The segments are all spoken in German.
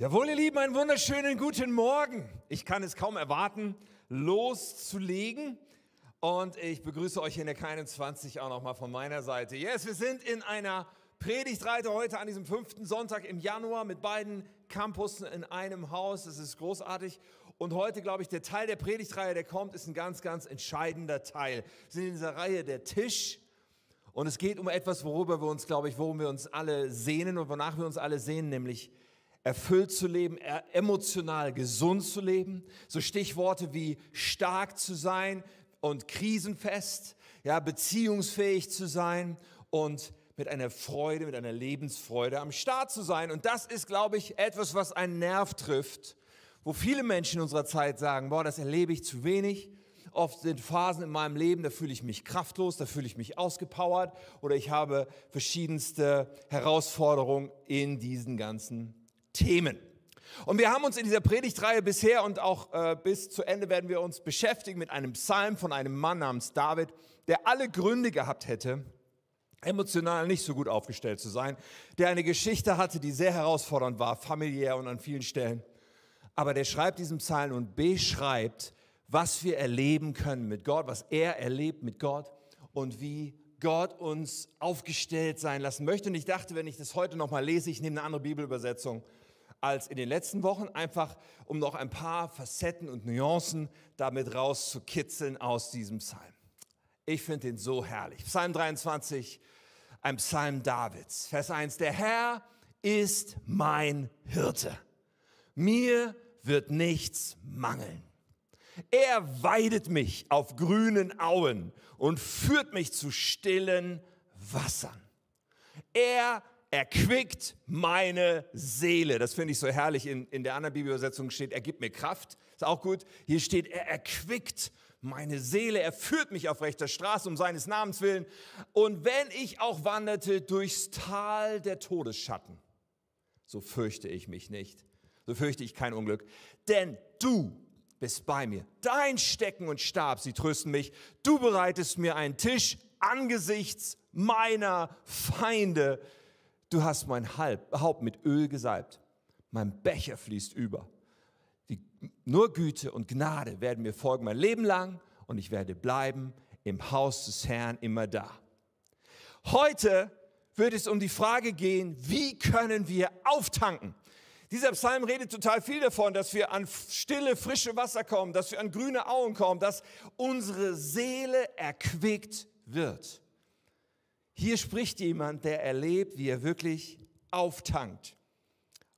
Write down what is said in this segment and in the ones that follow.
Jawohl, ihr Lieben, einen wunderschönen guten Morgen. Ich kann es kaum erwarten, loszulegen. Und ich begrüße euch in der K21 auch nochmal von meiner Seite. Yes, wir sind in einer Predigtreite heute an diesem fünften Sonntag im Januar mit beiden Campussen in einem Haus. Das ist großartig. Und heute, glaube ich, der Teil der Predigtreihe, der kommt, ist ein ganz, ganz entscheidender Teil. Wir sind in dieser Reihe der Tisch. Und es geht um etwas, worüber wir uns, glaube ich, worum wir uns alle sehnen und wonach wir uns alle sehnen, nämlich erfüllt zu leben, emotional gesund zu leben. So Stichworte wie stark zu sein und krisenfest, ja, beziehungsfähig zu sein und mit einer Freude, mit einer Lebensfreude am Start zu sein. Und das ist, glaube ich, etwas, was einen Nerv trifft, wo viele Menschen in unserer Zeit sagen, boah, das erlebe ich zu wenig. Oft sind Phasen in meinem Leben, da fühle ich mich kraftlos, da fühle ich mich ausgepowert oder ich habe verschiedenste Herausforderungen in diesen ganzen Themen. Und wir haben uns in dieser Predigtreihe bisher und auch äh, bis zu Ende werden wir uns beschäftigen mit einem Psalm von einem Mann namens David, der alle Gründe gehabt hätte, emotional nicht so gut aufgestellt zu sein, der eine Geschichte hatte, die sehr herausfordernd war, familiär und an vielen Stellen. Aber der schreibt diesen Psalm und beschreibt, was wir erleben können mit Gott, was er erlebt mit Gott und wie Gott uns aufgestellt sein lassen möchte. Und ich dachte, wenn ich das heute nochmal lese, ich nehme eine andere Bibelübersetzung, als in den letzten Wochen, einfach um noch ein paar Facetten und Nuancen damit rauszukitzeln aus diesem Psalm. Ich finde den so herrlich. Psalm 23, ein Psalm Davids. Vers 1, der Herr ist mein Hirte. Mir wird nichts mangeln. Er weidet mich auf grünen Auen und führt mich zu stillen Wassern. Er erquickt meine Seele. Das finde ich so herrlich. In, in der anderen Bibelübersetzung steht, er gibt mir Kraft. Ist auch gut. Hier steht, er erquickt meine Seele. Er führt mich auf rechter Straße um seines Namens willen. Und wenn ich auch wanderte durchs Tal der Todesschatten, so fürchte ich mich nicht. So fürchte ich kein Unglück. Denn du bist bei mir. Dein Stecken und Stab, sie trösten mich. Du bereitest mir einen Tisch angesichts meiner Feinde. Du hast mein Haupt mit Öl gesalbt. Mein Becher fließt über. Die, nur Güte und Gnade werden mir folgen mein Leben lang und ich werde bleiben im Haus des Herrn immer da. Heute wird es um die Frage gehen, wie können wir auftanken? Dieser Psalm redet total viel davon, dass wir an stille, frische Wasser kommen, dass wir an grüne Auen kommen, dass unsere Seele erquickt wird. Hier spricht jemand, der erlebt, wie er wirklich auftankt.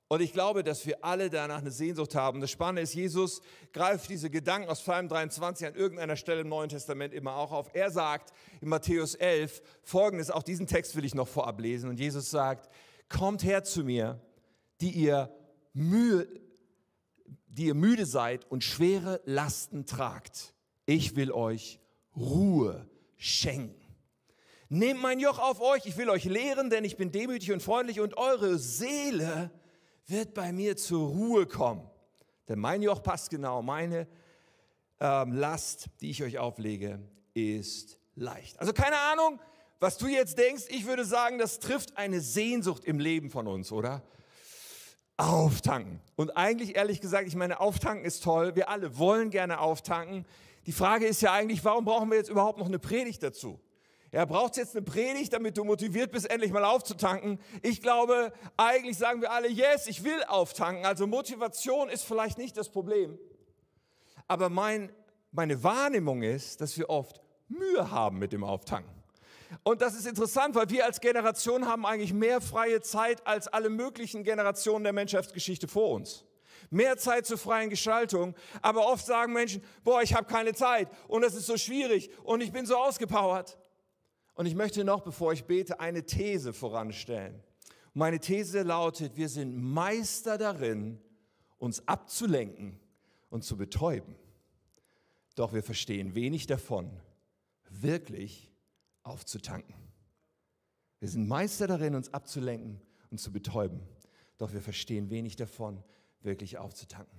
Und ich glaube, dass wir alle danach eine Sehnsucht haben. Das Spannende ist, Jesus greift diese Gedanken aus Psalm 23 an irgendeiner Stelle im Neuen Testament immer auch auf. Er sagt in Matthäus 11 folgendes, auch diesen Text will ich noch vorab lesen. Und Jesus sagt, kommt her zu mir, die ihr, Mühe, die ihr müde seid und schwere Lasten tragt. Ich will euch Ruhe schenken. Nehmt mein Joch auf euch, ich will euch lehren, denn ich bin demütig und freundlich und eure Seele wird bei mir zur Ruhe kommen. Denn mein Joch passt genau, meine ähm, Last, die ich euch auflege, ist leicht. Also keine Ahnung, was du jetzt denkst. Ich würde sagen, das trifft eine Sehnsucht im Leben von uns, oder? Auftanken. Und eigentlich, ehrlich gesagt, ich meine, auftanken ist toll. Wir alle wollen gerne auftanken. Die Frage ist ja eigentlich, warum brauchen wir jetzt überhaupt noch eine Predigt dazu? Ja, braucht jetzt eine Predigt, damit du motiviert bist, endlich mal aufzutanken? Ich glaube, eigentlich sagen wir alle, yes, ich will auftanken. Also Motivation ist vielleicht nicht das Problem. Aber mein, meine Wahrnehmung ist, dass wir oft Mühe haben mit dem Auftanken. Und das ist interessant, weil wir als Generation haben eigentlich mehr freie Zeit als alle möglichen Generationen der Menschheitsgeschichte vor uns. Mehr Zeit zur freien Gestaltung. Aber oft sagen Menschen, boah, ich habe keine Zeit und das ist so schwierig und ich bin so ausgepowert. Und ich möchte noch, bevor ich bete, eine These voranstellen. Meine These lautet, wir sind Meister darin, uns abzulenken und zu betäuben. Doch wir verstehen wenig davon, wirklich aufzutanken. Wir sind Meister darin, uns abzulenken und zu betäuben. Doch wir verstehen wenig davon, wirklich aufzutanken.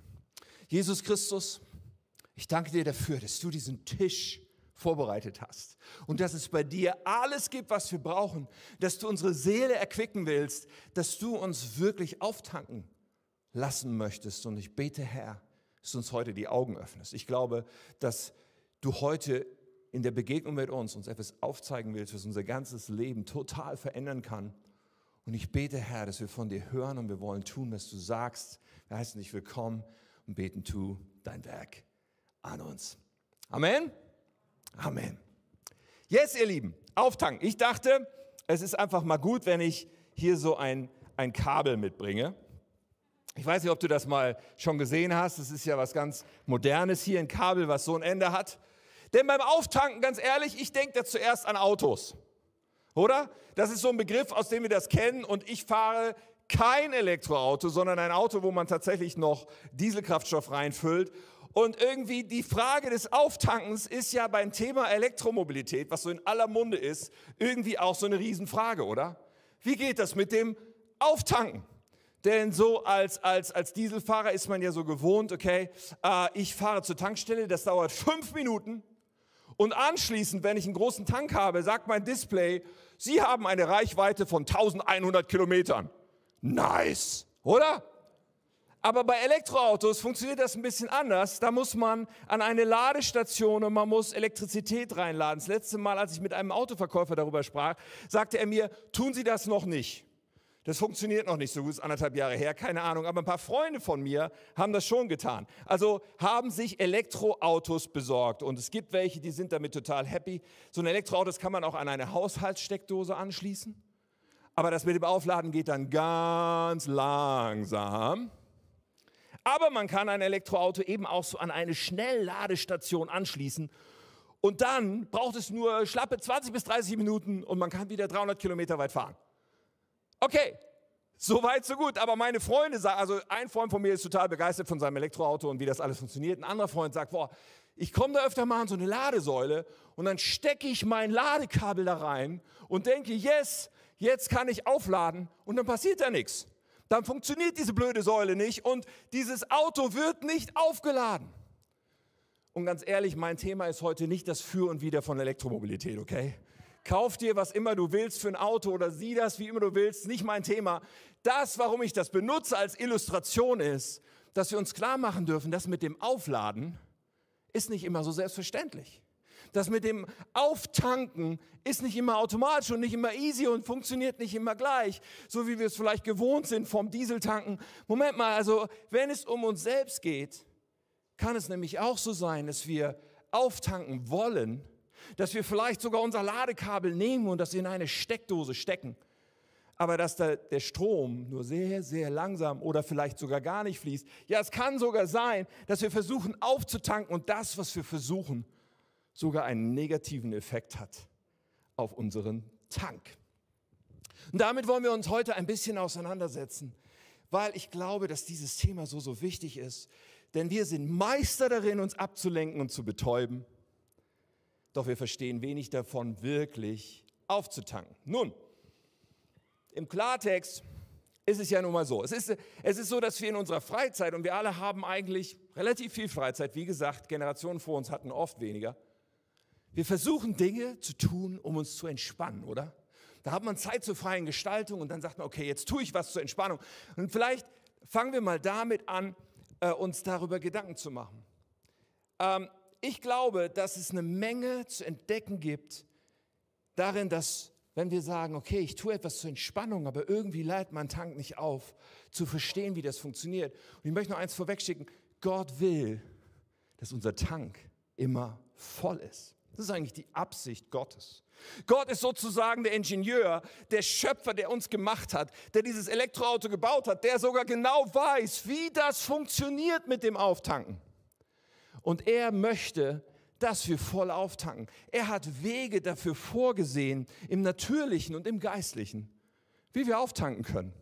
Jesus Christus, ich danke dir dafür, dass du diesen Tisch vorbereitet hast. Und dass es bei dir alles gibt, was wir brauchen, dass du unsere Seele erquicken willst, dass du uns wirklich auftanken lassen möchtest. Und ich bete, Herr, dass du uns heute die Augen öffnest. Ich glaube, dass du heute in der Begegnung mit uns uns etwas aufzeigen willst, was unser ganzes Leben total verändern kann. Und ich bete, Herr, dass wir von dir hören und wir wollen tun, was du sagst. Wir heißen dich willkommen und beten, tu dein Werk an uns. Amen. Amen. Yes, ihr Lieben, auftanken. Ich dachte, es ist einfach mal gut, wenn ich hier so ein, ein Kabel mitbringe. Ich weiß nicht, ob du das mal schon gesehen hast. Es ist ja was ganz Modernes hier, ein Kabel, was so ein Ende hat. Denn beim Auftanken, ganz ehrlich, ich denke da zuerst an Autos. Oder? Das ist so ein Begriff, aus dem wir das kennen. Und ich fahre kein Elektroauto, sondern ein Auto, wo man tatsächlich noch Dieselkraftstoff reinfüllt. Und irgendwie die Frage des Auftankens ist ja beim Thema Elektromobilität, was so in aller Munde ist, irgendwie auch so eine Riesenfrage, oder? Wie geht das mit dem Auftanken? Denn so als, als, als Dieselfahrer ist man ja so gewohnt, okay, äh, ich fahre zur Tankstelle, das dauert fünf Minuten. Und anschließend, wenn ich einen großen Tank habe, sagt mein Display, Sie haben eine Reichweite von 1100 Kilometern. Nice, oder? Aber bei Elektroautos funktioniert das ein bisschen anders. Da muss man an eine Ladestation und man muss Elektrizität reinladen. Das letzte Mal, als ich mit einem Autoverkäufer darüber sprach, sagte er mir, tun Sie das noch nicht. Das funktioniert noch nicht so gut, ist anderthalb Jahre her, keine Ahnung. Aber ein paar Freunde von mir haben das schon getan. Also haben sich Elektroautos besorgt. Und es gibt welche, die sind damit total happy. So ein Elektroauto kann man auch an eine Haushaltssteckdose anschließen. Aber das mit dem Aufladen geht dann ganz langsam. Aber man kann ein Elektroauto eben auch so an eine Schnellladestation anschließen. Und dann braucht es nur schlappe 20 bis 30 Minuten und man kann wieder 300 Kilometer weit fahren. Okay, so weit, so gut. Aber meine Freunde sagen, also ein Freund von mir ist total begeistert von seinem Elektroauto und wie das alles funktioniert. Ein anderer Freund sagt, boah, ich komme da öfter mal an so eine Ladesäule und dann stecke ich mein Ladekabel da rein und denke, yes, jetzt kann ich aufladen und dann passiert da nichts dann funktioniert diese blöde Säule nicht und dieses Auto wird nicht aufgeladen. Und ganz ehrlich, mein Thema ist heute nicht das Für und Wider von Elektromobilität, okay? Kauf dir, was immer du willst für ein Auto oder sieh das, wie immer du willst, nicht mein Thema. Das, warum ich das benutze als Illustration ist, dass wir uns klar machen dürfen, dass mit dem Aufladen ist nicht immer so selbstverständlich. Das mit dem Auftanken ist nicht immer automatisch und nicht immer easy und funktioniert nicht immer gleich, so wie wir es vielleicht gewohnt sind vom Dieseltanken. Moment mal, also wenn es um uns selbst geht, kann es nämlich auch so sein, dass wir auftanken wollen, dass wir vielleicht sogar unser Ladekabel nehmen und das in eine Steckdose stecken, aber dass da der Strom nur sehr, sehr langsam oder vielleicht sogar gar nicht fließt. Ja, es kann sogar sein, dass wir versuchen aufzutanken und das, was wir versuchen, sogar einen negativen Effekt hat auf unseren Tank. Und damit wollen wir uns heute ein bisschen auseinandersetzen, weil ich glaube, dass dieses Thema so, so wichtig ist. Denn wir sind Meister darin, uns abzulenken und zu betäuben. Doch wir verstehen wenig davon, wirklich aufzutanken. Nun, im Klartext ist es ja nun mal so. Es ist, es ist so, dass wir in unserer Freizeit, und wir alle haben eigentlich relativ viel Freizeit, wie gesagt, Generationen vor uns hatten oft weniger, wir versuchen Dinge zu tun, um uns zu entspannen, oder? Da hat man Zeit zur freien Gestaltung und dann sagt man, okay, jetzt tue ich was zur Entspannung. Und vielleicht fangen wir mal damit an, äh, uns darüber Gedanken zu machen. Ähm, ich glaube, dass es eine Menge zu entdecken gibt darin, dass wenn wir sagen, okay, ich tue etwas zur Entspannung, aber irgendwie leitet mein Tank nicht auf, zu verstehen, wie das funktioniert. Und ich möchte noch eins vorwegschicken, Gott will, dass unser Tank immer voll ist. Das ist eigentlich die Absicht Gottes. Gott ist sozusagen der Ingenieur, der Schöpfer, der uns gemacht hat, der dieses Elektroauto gebaut hat, der sogar genau weiß, wie das funktioniert mit dem Auftanken. Und er möchte, dass wir voll auftanken. Er hat Wege dafür vorgesehen, im natürlichen und im geistlichen, wie wir auftanken können.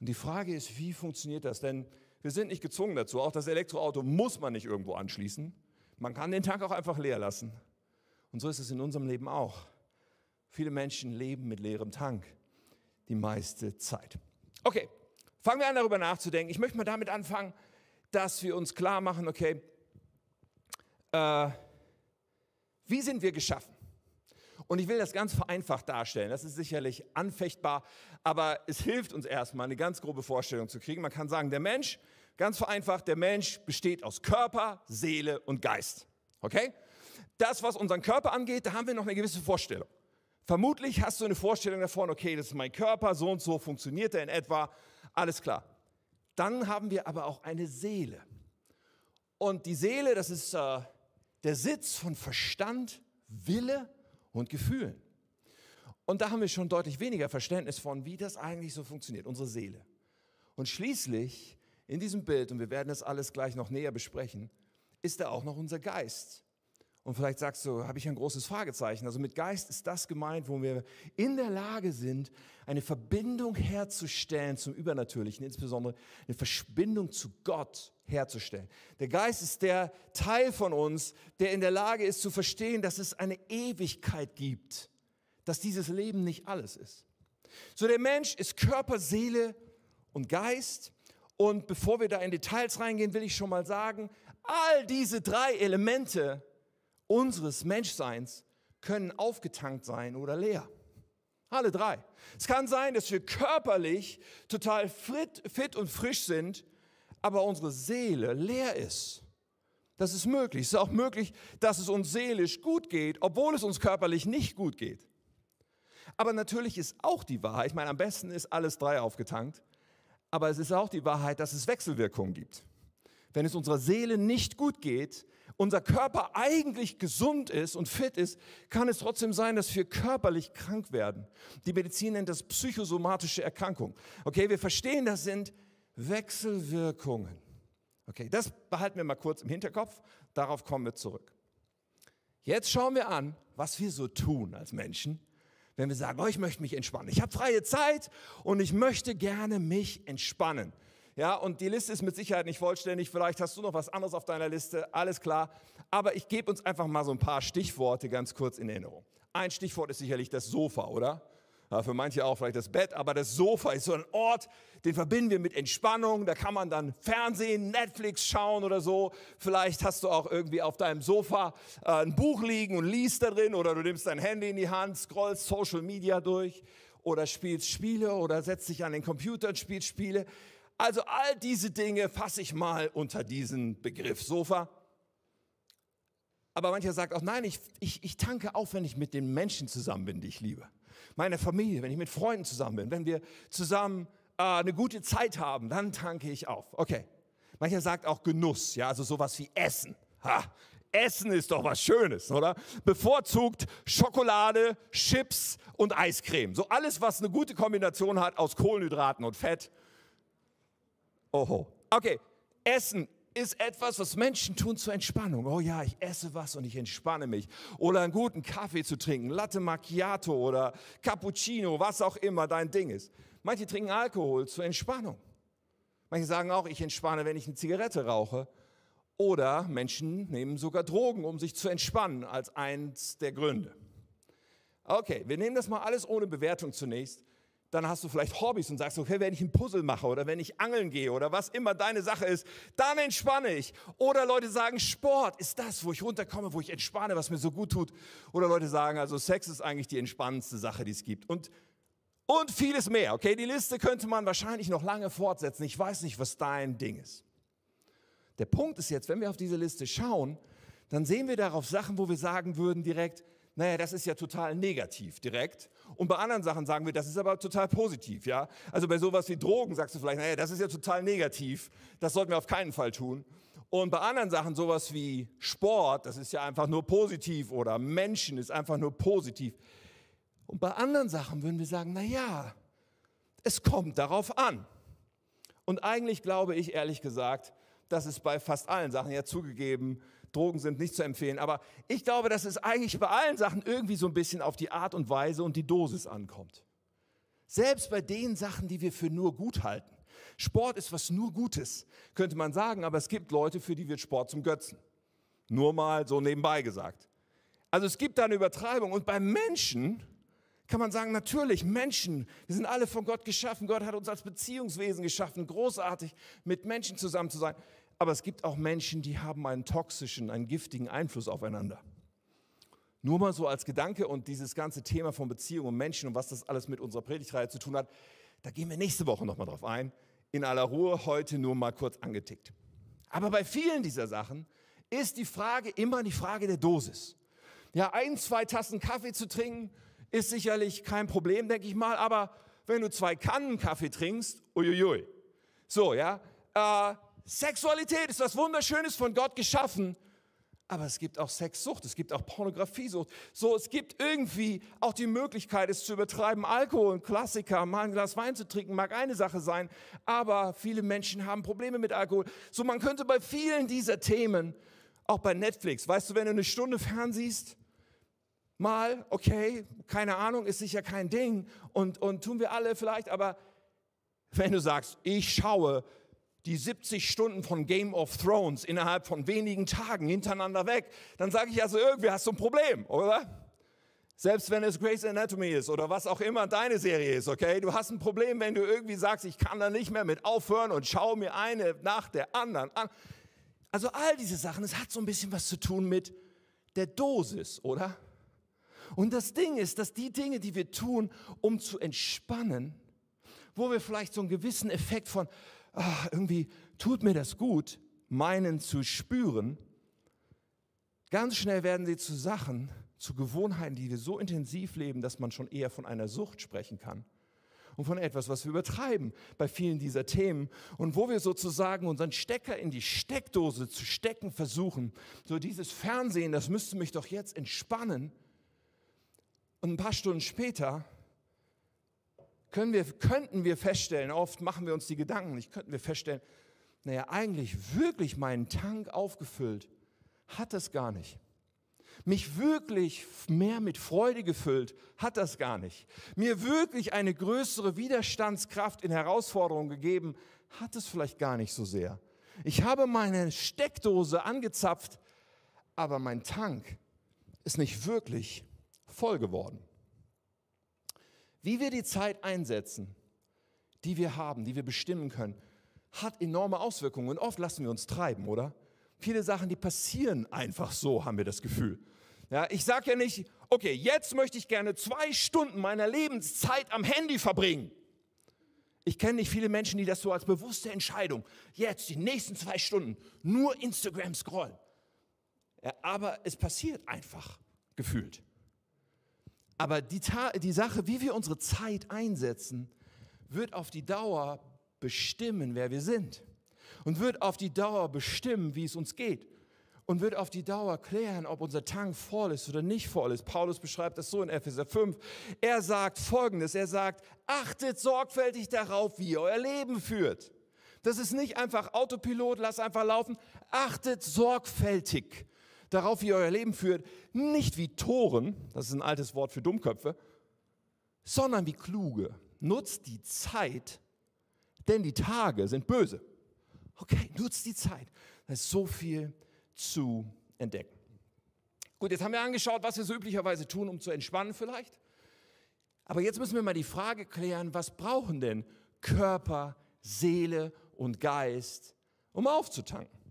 Und die Frage ist, wie funktioniert das? Denn wir sind nicht gezwungen dazu. Auch das Elektroauto muss man nicht irgendwo anschließen. Man kann den Tank auch einfach leer lassen. Und so ist es in unserem Leben auch. Viele Menschen leben mit leerem Tank die meiste Zeit. Okay, fangen wir an darüber nachzudenken. Ich möchte mal damit anfangen, dass wir uns klar machen, okay, äh, wie sind wir geschaffen? Und ich will das ganz vereinfacht darstellen. Das ist sicherlich anfechtbar, aber es hilft uns erstmal, eine ganz grobe Vorstellung zu kriegen. Man kann sagen, der Mensch, ganz vereinfacht, der Mensch besteht aus Körper, Seele und Geist. Okay? Das, was unseren Körper angeht, da haben wir noch eine gewisse Vorstellung. Vermutlich hast du eine Vorstellung davon, okay, das ist mein Körper, so und so funktioniert er in etwa, alles klar. Dann haben wir aber auch eine Seele. Und die Seele, das ist äh, der Sitz von Verstand, Wille und Gefühlen. Und da haben wir schon deutlich weniger Verständnis von, wie das eigentlich so funktioniert, unsere Seele. Und schließlich in diesem Bild, und wir werden das alles gleich noch näher besprechen, ist da auch noch unser Geist. Und vielleicht sagst du, habe ich ein großes Fragezeichen. Also mit Geist ist das gemeint, wo wir in der Lage sind, eine Verbindung herzustellen zum Übernatürlichen, insbesondere eine Verbindung zu Gott herzustellen. Der Geist ist der Teil von uns, der in der Lage ist zu verstehen, dass es eine Ewigkeit gibt, dass dieses Leben nicht alles ist. So der Mensch ist Körper, Seele und Geist. Und bevor wir da in Details reingehen, will ich schon mal sagen, all diese drei Elemente unseres Menschseins können aufgetankt sein oder leer. Alle drei. Es kann sein, dass wir körperlich total fit, und frisch sind, aber unsere Seele leer ist. Das ist möglich. Es ist auch möglich, dass es uns seelisch gut geht, obwohl es uns körperlich nicht gut geht. Aber natürlich ist auch die Wahrheit, ich meine, am besten ist alles drei aufgetankt, aber es ist auch die Wahrheit, dass es Wechselwirkungen gibt. Wenn es unserer Seele nicht gut geht, unser Körper eigentlich gesund ist und fit ist, kann es trotzdem sein, dass wir körperlich krank werden. Die Medizin nennt das psychosomatische Erkrankung. Okay, wir verstehen, das sind Wechselwirkungen. Okay, das behalten wir mal kurz im Hinterkopf, darauf kommen wir zurück. Jetzt schauen wir an, was wir so tun als Menschen, wenn wir sagen, oh, ich möchte mich entspannen. Ich habe freie Zeit und ich möchte gerne mich entspannen. Ja, und die Liste ist mit Sicherheit nicht vollständig. Vielleicht hast du noch was anderes auf deiner Liste. Alles klar. Aber ich gebe uns einfach mal so ein paar Stichworte ganz kurz in Erinnerung. Ein Stichwort ist sicherlich das Sofa, oder? Für manche auch vielleicht das Bett, aber das Sofa ist so ein Ort, den verbinden wir mit Entspannung. Da kann man dann Fernsehen, Netflix schauen oder so. Vielleicht hast du auch irgendwie auf deinem Sofa äh, ein Buch liegen und liest da drin oder du nimmst dein Handy in die Hand, scrollst Social Media durch oder spielst Spiele oder setzt dich an den Computer und spielst Spiele. Also all diese Dinge fasse ich mal unter diesen Begriff Sofa. Aber mancher sagt auch, nein, ich, ich, ich tanke auf, wenn ich mit den Menschen zusammen bin, die ich liebe. Meine Familie, wenn ich mit Freunden zusammen bin, wenn wir zusammen äh, eine gute Zeit haben, dann tanke ich auf. Okay. Mancher sagt auch Genuss, ja, also sowas wie Essen. Ha, Essen ist doch was Schönes, oder? Bevorzugt Schokolade, Chips und Eiscreme. So alles, was eine gute Kombination hat aus Kohlenhydraten und Fett Oho. Okay, Essen ist etwas, was Menschen tun zur Entspannung. Oh ja, ich esse was und ich entspanne mich. Oder einen guten Kaffee zu trinken, Latte Macchiato oder Cappuccino, was auch immer dein Ding ist. Manche trinken Alkohol zur Entspannung. Manche sagen auch, ich entspanne, wenn ich eine Zigarette rauche. Oder Menschen nehmen sogar Drogen, um sich zu entspannen, als eins der Gründe. Okay, wir nehmen das mal alles ohne Bewertung zunächst dann hast du vielleicht Hobbys und sagst, okay, wenn ich ein Puzzle mache oder wenn ich angeln gehe oder was immer deine Sache ist, dann entspanne ich. Oder Leute sagen, Sport ist das, wo ich runterkomme, wo ich entspanne, was mir so gut tut. Oder Leute sagen, also Sex ist eigentlich die entspannendste Sache, die es gibt. Und, und vieles mehr. Okay, die Liste könnte man wahrscheinlich noch lange fortsetzen. Ich weiß nicht, was dein Ding ist. Der Punkt ist jetzt, wenn wir auf diese Liste schauen, dann sehen wir darauf Sachen, wo wir sagen würden direkt, naja, das ist ja total negativ direkt. Und bei anderen Sachen sagen wir, das ist aber total positiv, ja. Also bei sowas wie Drogen sagst du vielleicht, naja, das ist ja total negativ. Das sollten wir auf keinen Fall tun. Und bei anderen Sachen, sowas wie Sport, das ist ja einfach nur positiv oder Menschen ist einfach nur positiv. Und bei anderen Sachen würden wir sagen, naja, es kommt darauf an. Und eigentlich glaube ich ehrlich gesagt, dass es bei fast allen Sachen ja zugegeben Drogen sind nicht zu empfehlen. Aber ich glaube, dass es eigentlich bei allen Sachen irgendwie so ein bisschen auf die Art und Weise und die Dosis ankommt. Selbst bei den Sachen, die wir für nur gut halten. Sport ist was nur Gutes, könnte man sagen, aber es gibt Leute, für die wird Sport zum Götzen. Nur mal so nebenbei gesagt. Also es gibt da eine Übertreibung. Und bei Menschen kann man sagen, natürlich, Menschen, wir sind alle von Gott geschaffen. Gott hat uns als Beziehungswesen geschaffen, großartig mit Menschen zusammen zu sein aber es gibt auch Menschen, die haben einen toxischen, einen giftigen Einfluss aufeinander. Nur mal so als Gedanke und dieses ganze Thema von Beziehungen und Menschen und was das alles mit unserer Predigtreihe zu tun hat, da gehen wir nächste Woche nochmal drauf ein. In aller Ruhe, heute nur mal kurz angetickt. Aber bei vielen dieser Sachen ist die Frage immer die Frage der Dosis. Ja, ein, zwei Tassen Kaffee zu trinken, ist sicherlich kein Problem, denke ich mal, aber wenn du zwei Kannen Kaffee trinkst, uiuiui. So, ja, äh, Sexualität ist was Wunderschönes von Gott geschaffen, aber es gibt auch Sexsucht, es gibt auch Pornografiesucht. So, es gibt irgendwie auch die Möglichkeit, es zu übertreiben. Alkohol, ein Klassiker, mal ein Glas Wein zu trinken, mag eine Sache sein, aber viele Menschen haben Probleme mit Alkohol. So, man könnte bei vielen dieser Themen, auch bei Netflix, weißt du, wenn du eine Stunde fernsiehst, mal, okay, keine Ahnung, ist sicher kein Ding und, und tun wir alle vielleicht, aber wenn du sagst, ich schaue die 70 Stunden von Game of Thrones innerhalb von wenigen Tagen hintereinander weg, dann sage ich also, irgendwie hast du ein Problem, oder? Selbst wenn es Grey's Anatomy ist oder was auch immer deine Serie ist, okay? Du hast ein Problem, wenn du irgendwie sagst, ich kann da nicht mehr mit aufhören und schaue mir eine nach der anderen an. Also all diese Sachen, es hat so ein bisschen was zu tun mit der Dosis, oder? Und das Ding ist, dass die Dinge, die wir tun, um zu entspannen, wo wir vielleicht so einen gewissen Effekt von, ach, irgendwie tut mir das gut, meinen zu spüren, ganz schnell werden sie zu Sachen, zu Gewohnheiten, die wir so intensiv leben, dass man schon eher von einer Sucht sprechen kann. Und von etwas, was wir übertreiben bei vielen dieser Themen und wo wir sozusagen unseren Stecker in die Steckdose zu stecken versuchen. So dieses Fernsehen, das müsste mich doch jetzt entspannen. Und ein paar Stunden später können wir, könnten wir feststellen, oft machen wir uns die Gedanken, nicht könnten wir feststellen, naja, eigentlich wirklich meinen Tank aufgefüllt hat das gar nicht. Mich wirklich mehr mit Freude gefüllt hat das gar nicht. Mir wirklich eine größere Widerstandskraft in Herausforderungen gegeben hat es vielleicht gar nicht so sehr. Ich habe meine Steckdose angezapft, aber mein Tank ist nicht wirklich voll geworden. Wie wir die Zeit einsetzen, die wir haben, die wir bestimmen können, hat enorme Auswirkungen. Und oft lassen wir uns treiben, oder? Viele Sachen, die passieren einfach so, haben wir das Gefühl. Ja, ich sage ja nicht, okay, jetzt möchte ich gerne zwei Stunden meiner Lebenszeit am Handy verbringen. Ich kenne nicht viele Menschen, die das so als bewusste Entscheidung, jetzt die nächsten zwei Stunden nur Instagram scrollen. Ja, aber es passiert einfach, gefühlt. Aber die, die Sache, wie wir unsere Zeit einsetzen, wird auf die Dauer bestimmen, wer wir sind. Und wird auf die Dauer bestimmen, wie es uns geht. Und wird auf die Dauer klären, ob unser Tank voll ist oder nicht voll ist. Paulus beschreibt das so in Epheser 5. Er sagt Folgendes. Er sagt, achtet sorgfältig darauf, wie ihr euer Leben führt. Das ist nicht einfach Autopilot, lass einfach laufen. Achtet sorgfältig darauf, wie ihr euer Leben führt, nicht wie Toren, das ist ein altes Wort für Dummköpfe, sondern wie Kluge. Nutzt die Zeit, denn die Tage sind böse. Okay, nutzt die Zeit. Da ist so viel zu entdecken. Gut, jetzt haben wir angeschaut, was wir so üblicherweise tun, um zu entspannen vielleicht. Aber jetzt müssen wir mal die Frage klären, was brauchen denn Körper, Seele und Geist, um aufzutanken?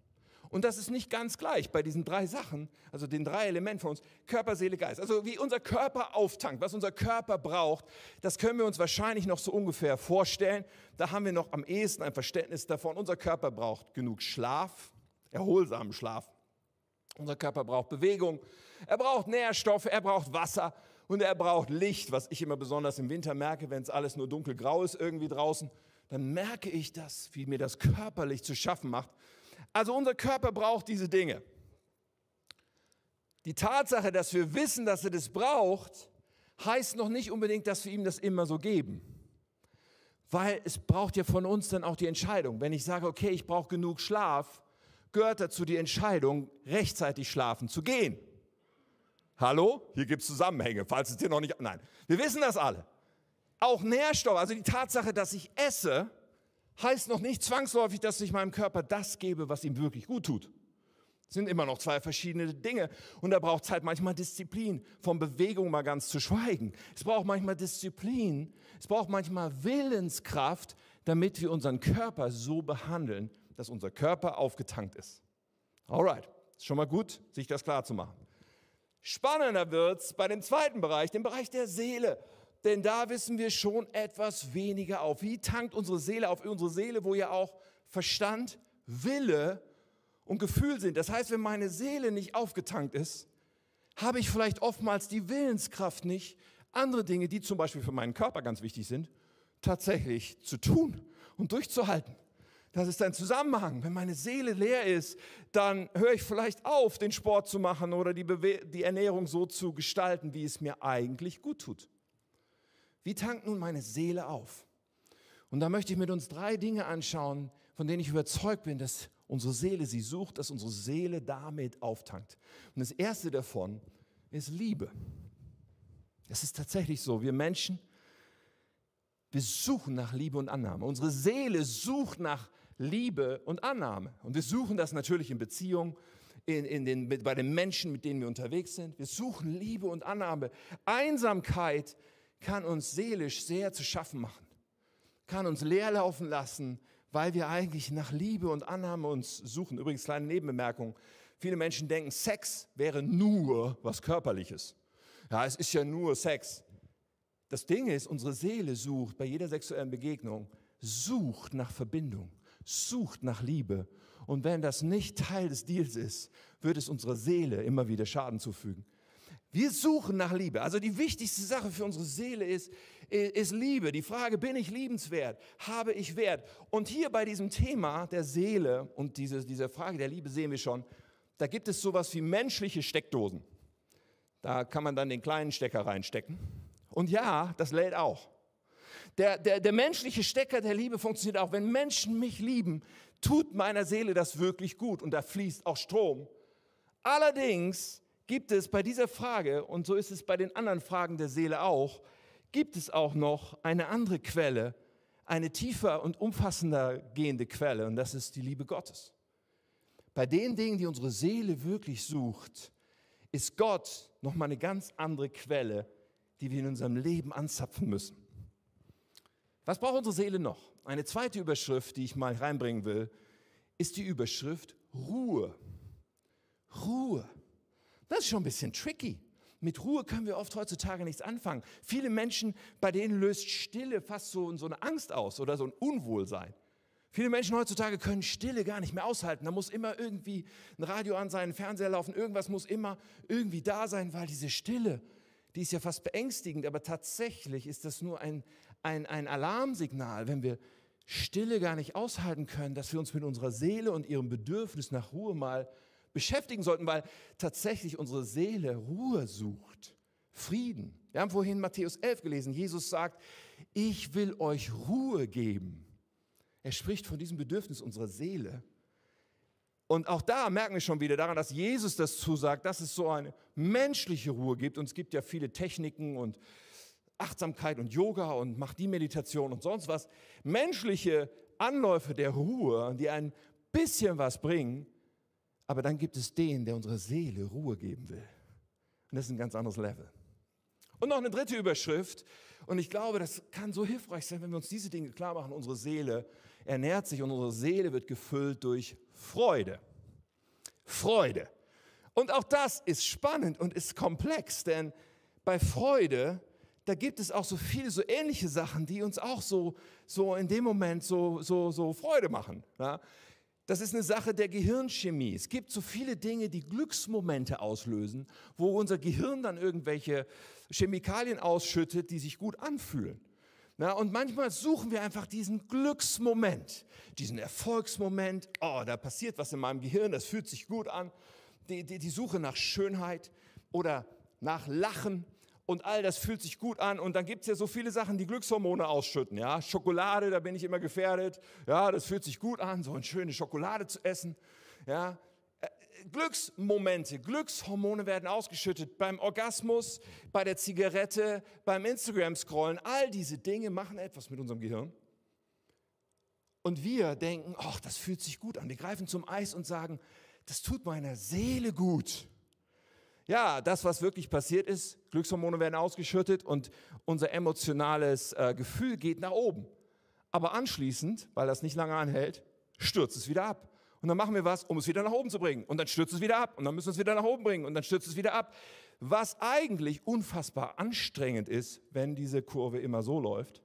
Und das ist nicht ganz gleich bei diesen drei Sachen, also den drei Elementen von uns, Körper, Seele, Geist. Also wie unser Körper auftankt, was unser Körper braucht, das können wir uns wahrscheinlich noch so ungefähr vorstellen. Da haben wir noch am ehesten ein Verständnis davon. Unser Körper braucht genug Schlaf, erholsamen Schlaf. Unser Körper braucht Bewegung, er braucht Nährstoffe, er braucht Wasser und er braucht Licht, was ich immer besonders im Winter merke, wenn es alles nur dunkelgrau ist irgendwie draußen, dann merke ich das, wie mir das körperlich zu schaffen macht. Also unser Körper braucht diese Dinge. Die Tatsache, dass wir wissen, dass er das braucht, heißt noch nicht unbedingt, dass wir ihm das immer so geben. Weil es braucht ja von uns dann auch die Entscheidung. Wenn ich sage, okay, ich brauche genug Schlaf, gehört dazu die Entscheidung, rechtzeitig schlafen zu gehen. Hallo? Hier gibt es Zusammenhänge, falls es dir noch nicht... Nein, wir wissen das alle. Auch Nährstoffe, also die Tatsache, dass ich esse, heißt noch nicht zwangsläufig, dass ich meinem Körper das gebe, was ihm wirklich gut tut. Das sind immer noch zwei verschiedene Dinge. Und da braucht es halt manchmal Disziplin, von Bewegung mal ganz zu schweigen. Es braucht manchmal Disziplin, es braucht manchmal Willenskraft, damit wir unseren Körper so behandeln, dass unser Körper aufgetankt ist. Alright, ist schon mal gut, sich das klar zu machen. Spannender wird es bei dem zweiten Bereich, dem Bereich der Seele. Denn da wissen wir schon etwas weniger auf. Wie tankt unsere Seele auf? Unsere Seele, wo ja auch Verstand, Wille und Gefühl sind. Das heißt, wenn meine Seele nicht aufgetankt ist, habe ich vielleicht oftmals die Willenskraft nicht, andere Dinge, die zum Beispiel für meinen Körper ganz wichtig sind, tatsächlich zu tun und durchzuhalten. Das ist ein Zusammenhang. Wenn meine Seele leer ist, dann höre ich vielleicht auf, den Sport zu machen oder die, Bewe die Ernährung so zu gestalten, wie es mir eigentlich gut tut. Wie tankt nun meine Seele auf? Und da möchte ich mit uns drei Dinge anschauen, von denen ich überzeugt bin, dass unsere Seele sie sucht, dass unsere Seele damit auftankt. Und das erste davon ist Liebe. Es ist tatsächlich so, wir Menschen, wir suchen nach Liebe und Annahme. Unsere Seele sucht nach Liebe und Annahme. Und wir suchen das natürlich in Beziehungen, in, in den, bei den Menschen, mit denen wir unterwegs sind. Wir suchen Liebe und Annahme. Einsamkeit kann uns seelisch sehr zu schaffen machen, kann uns leer laufen lassen, weil wir eigentlich nach Liebe und Annahme uns suchen. Übrigens, kleine Nebenbemerkung. Viele Menschen denken, Sex wäre nur was Körperliches. Ja, es ist ja nur Sex. Das Ding ist, unsere Seele sucht bei jeder sexuellen Begegnung, sucht nach Verbindung sucht nach Liebe. Und wenn das nicht Teil des Deals ist, wird es unserer Seele immer wieder Schaden zufügen. Wir suchen nach Liebe. Also die wichtigste Sache für unsere Seele ist, ist Liebe. Die Frage, bin ich liebenswert? Habe ich Wert? Und hier bei diesem Thema der Seele und diese, dieser Frage der Liebe sehen wir schon, da gibt es sowas wie menschliche Steckdosen. Da kann man dann den kleinen Stecker reinstecken. Und ja, das lädt auch. Der, der, der menschliche Stecker der Liebe funktioniert auch. Wenn Menschen mich lieben, tut meiner Seele das wirklich gut und da fließt auch Strom. Allerdings gibt es bei dieser Frage, und so ist es bei den anderen Fragen der Seele auch, gibt es auch noch eine andere Quelle, eine tiefer und umfassender gehende Quelle, und das ist die Liebe Gottes. Bei den Dingen, die unsere Seele wirklich sucht, ist Gott nochmal eine ganz andere Quelle, die wir in unserem Leben anzapfen müssen. Was braucht unsere Seele noch? Eine zweite Überschrift, die ich mal reinbringen will, ist die Überschrift Ruhe. Ruhe. Das ist schon ein bisschen tricky. Mit Ruhe können wir oft heutzutage nichts anfangen. Viele Menschen, bei denen löst Stille fast so, so eine Angst aus oder so ein Unwohlsein. Viele Menschen heutzutage können Stille gar nicht mehr aushalten. Da muss immer irgendwie ein Radio an sein, ein Fernseher laufen, irgendwas muss immer irgendwie da sein, weil diese Stille, die ist ja fast beängstigend, aber tatsächlich ist das nur ein, ein, ein Alarmsignal, wenn wir Stille gar nicht aushalten können, dass wir uns mit unserer Seele und ihrem Bedürfnis nach Ruhe mal beschäftigen sollten, weil tatsächlich unsere Seele Ruhe sucht, Frieden. Wir haben vorhin Matthäus 11 gelesen. Jesus sagt, ich will euch Ruhe geben. Er spricht von diesem Bedürfnis unserer Seele. Und auch da merken wir schon wieder daran, dass Jesus das zusagt, dass es so eine menschliche Ruhe gibt. Und es gibt ja viele Techniken und Achtsamkeit und Yoga und mach die Meditation und sonst was. Menschliche Anläufe der Ruhe, die ein bisschen was bringen. Aber dann gibt es den, der unserer Seele Ruhe geben will. Und das ist ein ganz anderes Level. Und noch eine dritte Überschrift. Und ich glaube, das kann so hilfreich sein, wenn wir uns diese Dinge klar machen. Unsere Seele ernährt sich und unsere Seele wird gefüllt durch Freude. Freude. Und auch das ist spannend und ist komplex, denn bei Freude da gibt es auch so viele so ähnliche Sachen, die uns auch so, so in dem Moment so, so, so Freude machen. Ja? Das ist eine Sache der Gehirnchemie. Es gibt so viele Dinge, die Glücksmomente auslösen, wo unser Gehirn dann irgendwelche Chemikalien ausschüttet, die sich gut anfühlen. Na, und manchmal suchen wir einfach diesen Glücksmoment, diesen Erfolgsmoment. Oh, da passiert was in meinem Gehirn, das fühlt sich gut an. Die, die, die Suche nach Schönheit oder nach Lachen und all das fühlt sich gut an und dann gibt es ja so viele Sachen, die Glückshormone ausschütten. Ja? Schokolade, da bin ich immer gefährdet. Ja, das fühlt sich gut an, so eine schöne Schokolade zu essen. Ja? Äh, Glücksmomente, Glückshormone werden ausgeschüttet beim Orgasmus, bei der Zigarette, beim Instagram-Scrollen. All diese Dinge machen etwas mit unserem Gehirn. Und wir denken, ach, das fühlt sich gut an. Wir greifen zum Eis und sagen, das tut meiner Seele gut. Ja, das, was wirklich passiert ist, Glückshormone werden ausgeschüttet und unser emotionales äh, Gefühl geht nach oben. Aber anschließend, weil das nicht lange anhält, stürzt es wieder ab. Und dann machen wir was, um es wieder nach oben zu bringen. Und dann stürzt es wieder ab. Und dann müssen wir es wieder nach oben bringen. Und dann stürzt es wieder ab. Was eigentlich unfassbar anstrengend ist, wenn diese Kurve immer so läuft.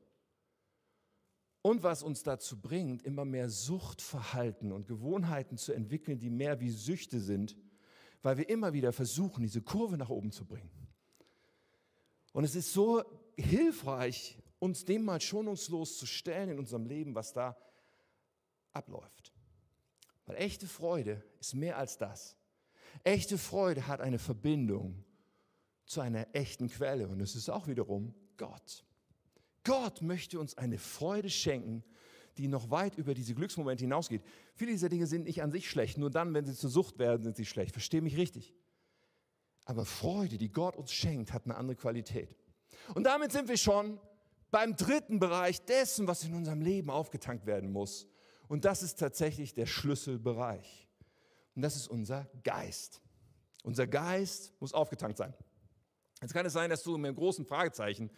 Und was uns dazu bringt, immer mehr Suchtverhalten und Gewohnheiten zu entwickeln, die mehr wie Süchte sind, weil wir immer wieder versuchen, diese Kurve nach oben zu bringen. Und es ist so hilfreich, uns dem mal schonungslos zu stellen in unserem Leben, was da abläuft. Weil echte Freude ist mehr als das. Echte Freude hat eine Verbindung zu einer echten Quelle und es ist auch wiederum Gott. Gott möchte uns eine Freude schenken, die noch weit über diese Glücksmomente hinausgeht. Viele dieser Dinge sind nicht an sich schlecht, nur dann, wenn sie zur Sucht werden, sind sie schlecht. Verstehe mich richtig. Aber Freude, die Gott uns schenkt, hat eine andere Qualität. Und damit sind wir schon beim dritten Bereich dessen, was in unserem Leben aufgetankt werden muss. Und das ist tatsächlich der Schlüsselbereich. Und das ist unser Geist. Unser Geist muss aufgetankt sein. Jetzt kann es sein, dass du mit einem großen Fragezeichen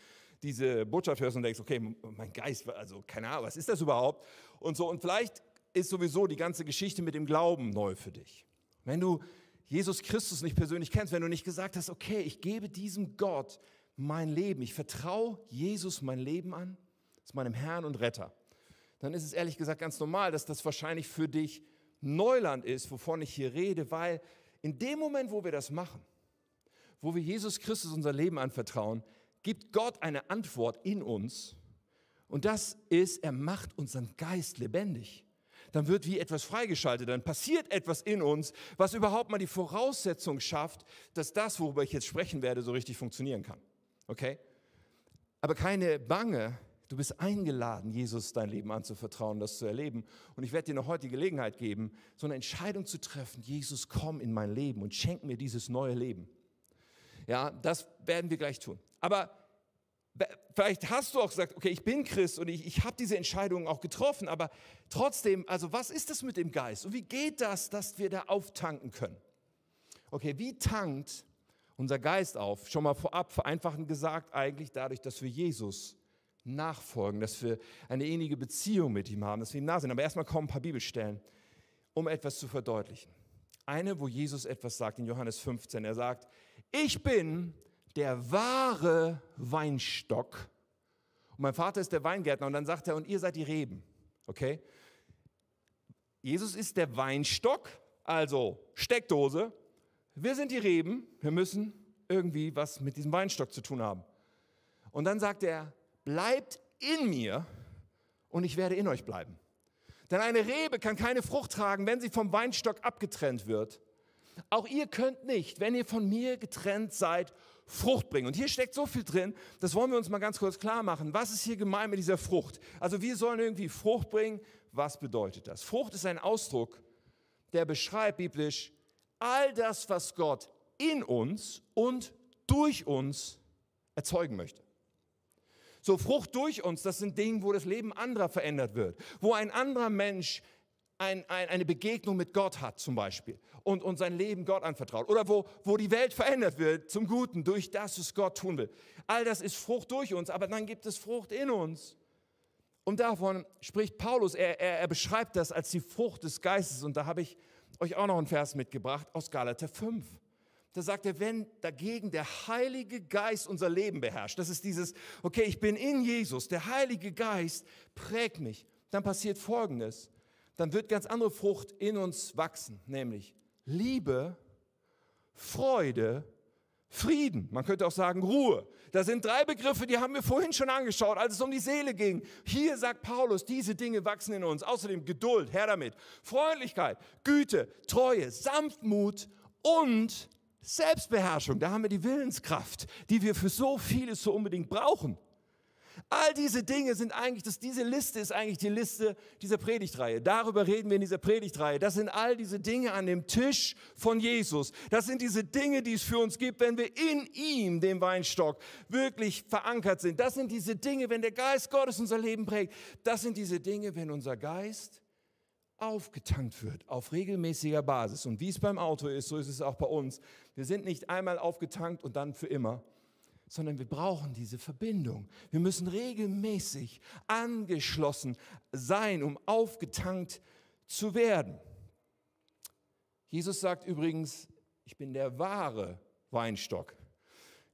diese Botschaft hörst und denkst, okay, mein Geist, also keine Ahnung, was ist das überhaupt? Und so, und vielleicht ist sowieso die ganze Geschichte mit dem Glauben neu für dich. Wenn du Jesus Christus nicht persönlich kennst, wenn du nicht gesagt hast, okay, ich gebe diesem Gott mein Leben, ich vertraue Jesus mein Leben an, ist meinem Herrn und Retter, dann ist es ehrlich gesagt ganz normal, dass das wahrscheinlich für dich Neuland ist, wovon ich hier rede, weil in dem Moment, wo wir das machen, wo wir Jesus Christus unser Leben anvertrauen, gibt Gott eine Antwort in uns. Und das ist, er macht unseren Geist lebendig. Dann wird wie etwas freigeschaltet, dann passiert etwas in uns, was überhaupt mal die Voraussetzung schafft, dass das, worüber ich jetzt sprechen werde, so richtig funktionieren kann. Okay? Aber keine Bange, du bist eingeladen, Jesus dein Leben anzuvertrauen, das zu erleben. Und ich werde dir noch heute die Gelegenheit geben, so eine Entscheidung zu treffen, Jesus, komm in mein Leben und schenk mir dieses neue Leben. Ja, das werden wir gleich tun. Aber vielleicht hast du auch gesagt, okay, ich bin Christ und ich, ich habe diese Entscheidung auch getroffen, aber trotzdem, also was ist das mit dem Geist und wie geht das, dass wir da auftanken können? Okay, wie tankt unser Geist auf? Schon mal vorab, vereinfachend gesagt, eigentlich dadurch, dass wir Jesus nachfolgen, dass wir eine ähnliche Beziehung mit ihm haben, dass wir ihm nah sind. Aber erstmal kommen ein paar Bibelstellen, um etwas zu verdeutlichen. Eine, wo Jesus etwas sagt in Johannes 15. Er sagt, ich bin der wahre Weinstock und mein Vater ist der Weingärtner. Und dann sagt er, und ihr seid die Reben. Okay? Jesus ist der Weinstock, also Steckdose. Wir sind die Reben. Wir müssen irgendwie was mit diesem Weinstock zu tun haben. Und dann sagt er, bleibt in mir und ich werde in euch bleiben. Denn eine Rebe kann keine Frucht tragen, wenn sie vom Weinstock abgetrennt wird. Auch ihr könnt nicht, wenn ihr von mir getrennt seid, Frucht bringen. Und hier steckt so viel drin, das wollen wir uns mal ganz kurz klar machen. Was ist hier gemeint mit dieser Frucht? Also wir sollen irgendwie Frucht bringen. Was bedeutet das? Frucht ist ein Ausdruck, der beschreibt biblisch all das, was Gott in uns und durch uns erzeugen möchte. So Frucht durch uns, das sind Dinge, wo das Leben anderer verändert wird, wo ein anderer Mensch ein, ein, eine Begegnung mit Gott hat zum Beispiel und, und sein Leben Gott anvertraut oder wo, wo die Welt verändert wird zum Guten durch das, was Gott tun will. All das ist Frucht durch uns, aber dann gibt es Frucht in uns. Und davon spricht Paulus, er, er, er beschreibt das als die Frucht des Geistes und da habe ich euch auch noch einen Vers mitgebracht aus Galater 5. Da sagt er, wenn dagegen der Heilige Geist unser Leben beherrscht, das ist dieses, okay, ich bin in Jesus, der Heilige Geist prägt mich, dann passiert Folgendes dann wird ganz andere Frucht in uns wachsen, nämlich Liebe, Freude, Frieden. Man könnte auch sagen Ruhe. Das sind drei Begriffe, die haben wir vorhin schon angeschaut, als es um die Seele ging. Hier sagt Paulus, diese Dinge wachsen in uns. Außerdem Geduld, Herr damit. Freundlichkeit, Güte, Treue, Sanftmut und Selbstbeherrschung. Da haben wir die Willenskraft, die wir für so vieles so unbedingt brauchen. All diese Dinge sind eigentlich, das, diese Liste ist eigentlich die Liste dieser Predigtreihe. Darüber reden wir in dieser Predigtreihe. Das sind all diese Dinge an dem Tisch von Jesus. Das sind diese Dinge, die es für uns gibt, wenn wir in ihm, dem Weinstock, wirklich verankert sind. Das sind diese Dinge, wenn der Geist Gottes unser Leben prägt. Das sind diese Dinge, wenn unser Geist aufgetankt wird auf regelmäßiger Basis. Und wie es beim Auto ist, so ist es auch bei uns. Wir sind nicht einmal aufgetankt und dann für immer, sondern wir brauchen diese Verbindung. Wir müssen regelmäßig angeschlossen sein, um aufgetankt zu werden. Jesus sagt übrigens, ich bin der wahre Weinstock.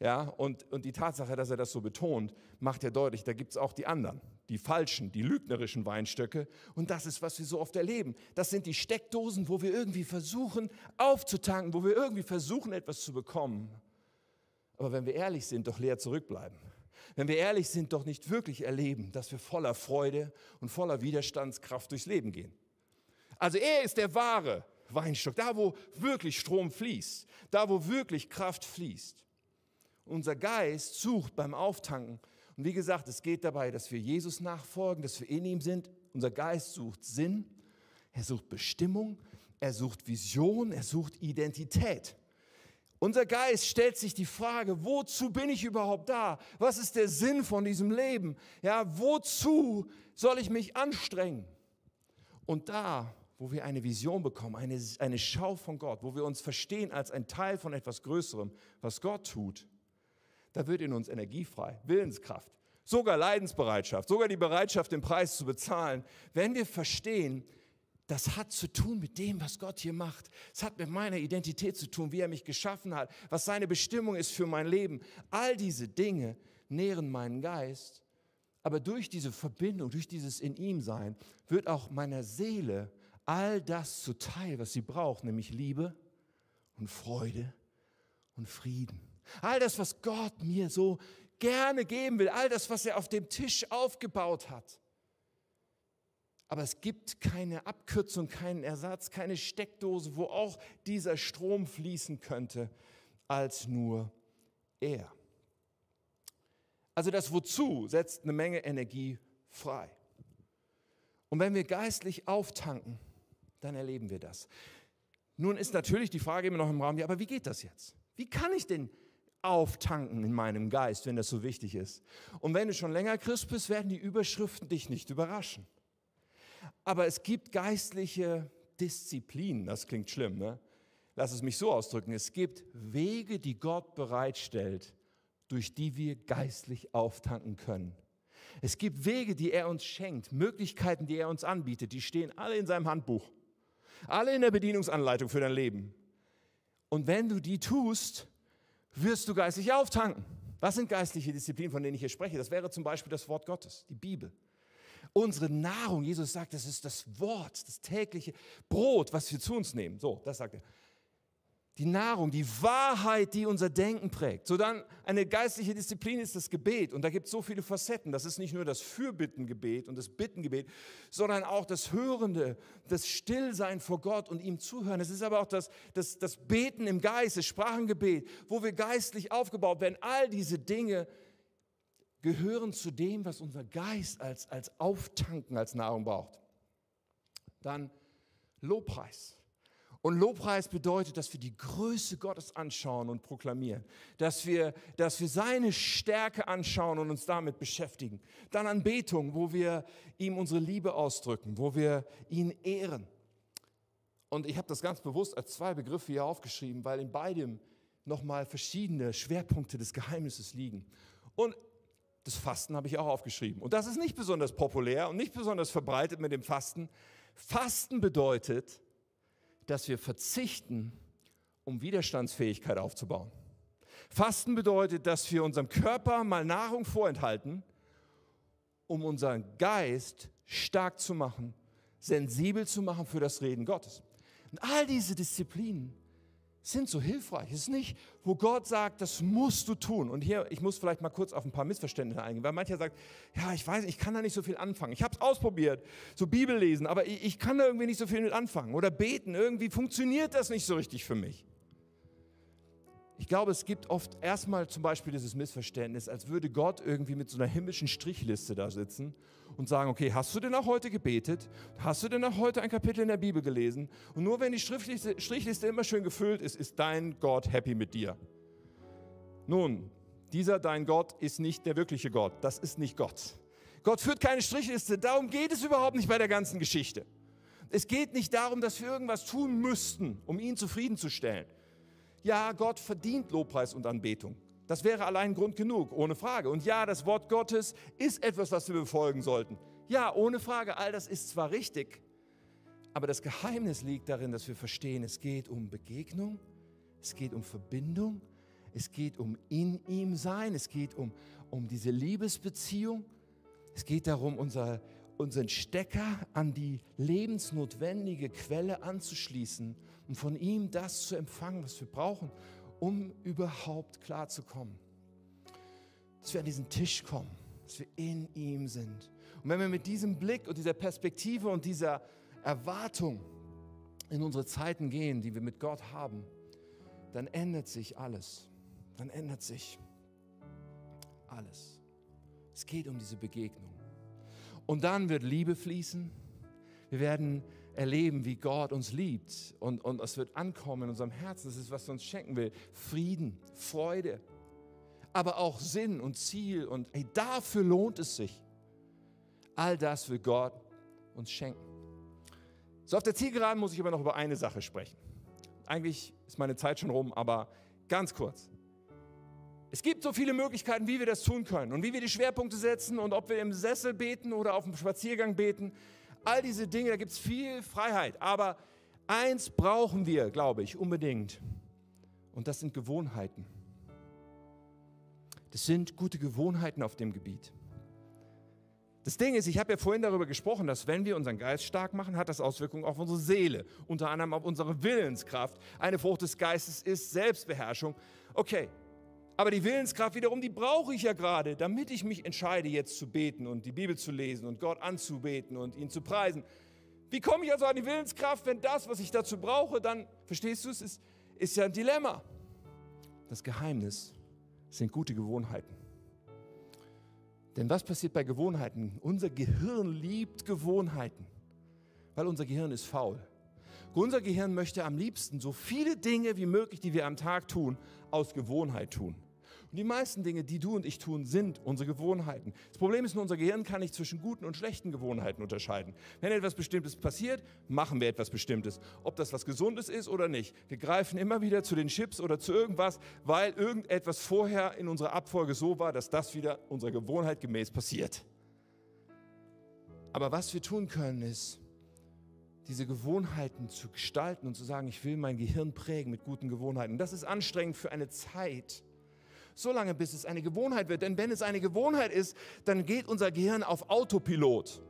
Ja, und, und die Tatsache, dass er das so betont, macht ja deutlich, da gibt es auch die anderen, die falschen, die lügnerischen Weinstöcke. Und das ist, was wir so oft erleben. Das sind die Steckdosen, wo wir irgendwie versuchen aufzutanken, wo wir irgendwie versuchen, etwas zu bekommen. Aber wenn wir ehrlich sind, doch leer zurückbleiben. Wenn wir ehrlich sind, doch nicht wirklich erleben, dass wir voller Freude und voller Widerstandskraft durchs Leben gehen. Also er ist der wahre Weinstock, da wo wirklich Strom fließt, da wo wirklich Kraft fließt. Unser Geist sucht beim Auftanken. Und wie gesagt, es geht dabei, dass wir Jesus nachfolgen, dass wir in ihm sind. Unser Geist sucht Sinn, er sucht Bestimmung, er sucht Vision, er sucht Identität. Unser Geist stellt sich die Frage, wozu bin ich überhaupt da? Was ist der Sinn von diesem Leben? Ja, wozu soll ich mich anstrengen? Und da, wo wir eine Vision bekommen, eine, eine Schau von Gott, wo wir uns verstehen als ein Teil von etwas Größerem, was Gott tut, da wird in uns Energie frei, Willenskraft, sogar Leidensbereitschaft, sogar die Bereitschaft, den Preis zu bezahlen, wenn wir verstehen, das hat zu tun mit dem, was Gott hier macht. Es hat mit meiner Identität zu tun, wie er mich geschaffen hat, was seine Bestimmung ist für mein Leben. All diese Dinge nähren meinen Geist. Aber durch diese Verbindung, durch dieses in ihm sein, wird auch meiner Seele all das zuteil, was sie braucht, nämlich Liebe und Freude und Frieden. All das, was Gott mir so gerne geben will, all das, was er auf dem Tisch aufgebaut hat. Aber es gibt keine Abkürzung, keinen Ersatz, keine Steckdose, wo auch dieser Strom fließen könnte, als nur er. Also das Wozu setzt eine Menge Energie frei. Und wenn wir geistlich auftanken, dann erleben wir das. Nun ist natürlich die Frage immer noch im Raum, ja, aber wie geht das jetzt? Wie kann ich denn auftanken in meinem Geist, wenn das so wichtig ist? Und wenn du schon länger Christ bist, werden die Überschriften dich nicht überraschen. Aber es gibt geistliche Disziplinen, das klingt schlimm, ne? Lass es mich so ausdrücken. Es gibt Wege, die Gott bereitstellt, durch die wir geistlich auftanken können. Es gibt Wege, die er uns schenkt, Möglichkeiten, die er uns anbietet, die stehen alle in seinem Handbuch. Alle in der Bedienungsanleitung für dein Leben. Und wenn du die tust, wirst du geistlich auftanken. Was sind geistliche Disziplinen, von denen ich hier spreche? Das wäre zum Beispiel das Wort Gottes, die Bibel. Unsere Nahrung, Jesus sagt, das ist das Wort, das tägliche Brot, was wir zu uns nehmen. So, das sagt er die Nahrung, die Wahrheit, die unser Denken prägt. So dann eine geistliche Disziplin ist das Gebet und da gibt es so viele Facetten. Das ist nicht nur das Fürbittengebet und das Bittengebet, sondern auch das Hörende, das Stillsein vor Gott und ihm zuhören. Es ist aber auch das, das, das Beten im Geist, das Sprachengebet, wo wir geistlich aufgebaut werden. All diese Dinge gehören zu dem, was unser Geist als, als Auftanken, als Nahrung braucht. Dann Lobpreis. Und Lobpreis bedeutet, dass wir die Größe Gottes anschauen und proklamieren, dass wir, dass wir seine Stärke anschauen und uns damit beschäftigen. Dann Anbetung, wo wir ihm unsere Liebe ausdrücken, wo wir ihn ehren. Und ich habe das ganz bewusst als zwei Begriffe hier aufgeschrieben, weil in beidem nochmal verschiedene Schwerpunkte des Geheimnisses liegen. Und das Fasten habe ich auch aufgeschrieben. Und das ist nicht besonders populär und nicht besonders verbreitet mit dem Fasten. Fasten bedeutet, dass wir verzichten, um Widerstandsfähigkeit aufzubauen. Fasten bedeutet, dass wir unserem Körper mal Nahrung vorenthalten, um unseren Geist stark zu machen, sensibel zu machen für das Reden Gottes. Und all diese Disziplinen sind so hilfreich. Es ist nicht, wo Gott sagt, das musst du tun. Und hier, ich muss vielleicht mal kurz auf ein paar Missverständnisse eingehen, weil mancher sagt, ja, ich weiß, ich kann da nicht so viel anfangen. Ich habe es ausprobiert, so Bibel lesen, aber ich, ich kann da irgendwie nicht so viel mit anfangen. Oder beten, irgendwie funktioniert das nicht so richtig für mich. Ich glaube, es gibt oft erstmal zum Beispiel dieses Missverständnis, als würde Gott irgendwie mit so einer himmlischen Strichliste da sitzen und sagen, okay, hast du denn auch heute gebetet? Hast du denn auch heute ein Kapitel in der Bibel gelesen? Und nur wenn die Strichliste, Strichliste immer schön gefüllt ist, ist dein Gott happy mit dir. Nun, dieser dein Gott ist nicht der wirkliche Gott. Das ist nicht Gott. Gott führt keine Strichliste. Darum geht es überhaupt nicht bei der ganzen Geschichte. Es geht nicht darum, dass wir irgendwas tun müssten, um ihn zufriedenzustellen. Ja, Gott verdient Lobpreis und Anbetung. Das wäre allein Grund genug, ohne Frage. Und ja, das Wort Gottes ist etwas, was wir befolgen sollten. Ja, ohne Frage, all das ist zwar richtig, Aber das Geheimnis liegt darin, dass wir verstehen, es geht um Begegnung, es geht um Verbindung, es geht um in ihm sein, es geht um, um diese Liebesbeziehung, es geht darum, unser, unseren Stecker an die lebensnotwendige Quelle anzuschließen und von ihm das zu empfangen, was wir brauchen, um überhaupt klarzukommen. Dass wir an diesen Tisch kommen, dass wir in ihm sind. Und wenn wir mit diesem Blick und dieser Perspektive und dieser Erwartung in unsere Zeiten gehen, die wir mit Gott haben, dann ändert sich alles. Dann ändert sich alles. Es geht um diese Begegnung. Und dann wird Liebe fließen. Wir werden erleben, wie Gott uns liebt. Und, und es wird ankommen in unserem Herzen. Das ist, was er uns schenken will. Frieden, Freude, aber auch Sinn und Ziel. Und hey, dafür lohnt es sich. All das will Gott uns schenken. So auf der Zielgeraden muss ich aber noch über eine Sache sprechen. Eigentlich ist meine Zeit schon rum, aber ganz kurz. Es gibt so viele Möglichkeiten, wie wir das tun können und wie wir die Schwerpunkte setzen und ob wir im Sessel beten oder auf dem Spaziergang beten. All diese Dinge, da gibt es viel Freiheit. Aber eins brauchen wir, glaube ich, unbedingt. Und das sind Gewohnheiten. Das sind gute Gewohnheiten auf dem Gebiet. Das Ding ist, ich habe ja vorhin darüber gesprochen, dass wenn wir unseren Geist stark machen, hat das Auswirkungen auf unsere Seele, unter anderem auf unsere Willenskraft. Eine Frucht des Geistes ist Selbstbeherrschung. Okay, aber die Willenskraft wiederum, die brauche ich ja gerade, damit ich mich entscheide, jetzt zu beten und die Bibel zu lesen und Gott anzubeten und ihn zu preisen. Wie komme ich also an die Willenskraft, wenn das, was ich dazu brauche, dann, verstehst du es, ist, ist ja ein Dilemma. Das Geheimnis sind gute Gewohnheiten. Denn was passiert bei Gewohnheiten? Unser Gehirn liebt Gewohnheiten, weil unser Gehirn ist faul. Unser Gehirn möchte am liebsten so viele Dinge wie möglich, die wir am Tag tun, aus Gewohnheit tun. Und die meisten Dinge, die du und ich tun, sind unsere Gewohnheiten. Das Problem ist nur, unser Gehirn kann nicht zwischen guten und schlechten Gewohnheiten unterscheiden. Wenn etwas Bestimmtes passiert, machen wir etwas Bestimmtes. Ob das was Gesundes ist oder nicht. Wir greifen immer wieder zu den Chips oder zu irgendwas, weil irgendetwas vorher in unserer Abfolge so war, dass das wieder unserer Gewohnheit gemäß passiert. Aber was wir tun können, ist, diese Gewohnheiten zu gestalten und zu sagen, ich will mein Gehirn prägen mit guten Gewohnheiten. Das ist anstrengend für eine Zeit so lange, bis es eine Gewohnheit wird. Denn wenn es eine Gewohnheit ist, dann geht unser Gehirn auf Autopilot.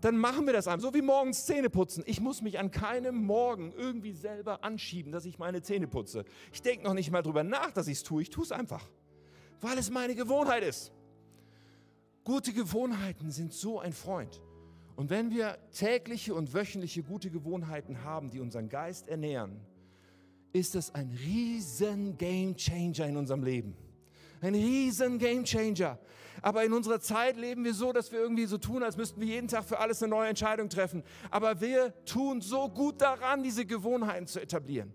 Dann machen wir das einfach. So wie morgens Zähne putzen. Ich muss mich an keinem Morgen irgendwie selber anschieben, dass ich meine Zähne putze. Ich denke noch nicht mal drüber nach, dass ich es tue. Ich tue es einfach, weil es meine Gewohnheit ist. Gute Gewohnheiten sind so ein Freund. Und wenn wir tägliche und wöchentliche gute Gewohnheiten haben, die unseren Geist ernähren, ist das ein riesen Game Changer in unserem Leben. Ein riesen Gamechanger. Aber in unserer Zeit leben wir so, dass wir irgendwie so tun, als müssten wir jeden Tag für alles eine neue Entscheidung treffen. Aber wir tun so gut daran, diese Gewohnheiten zu etablieren.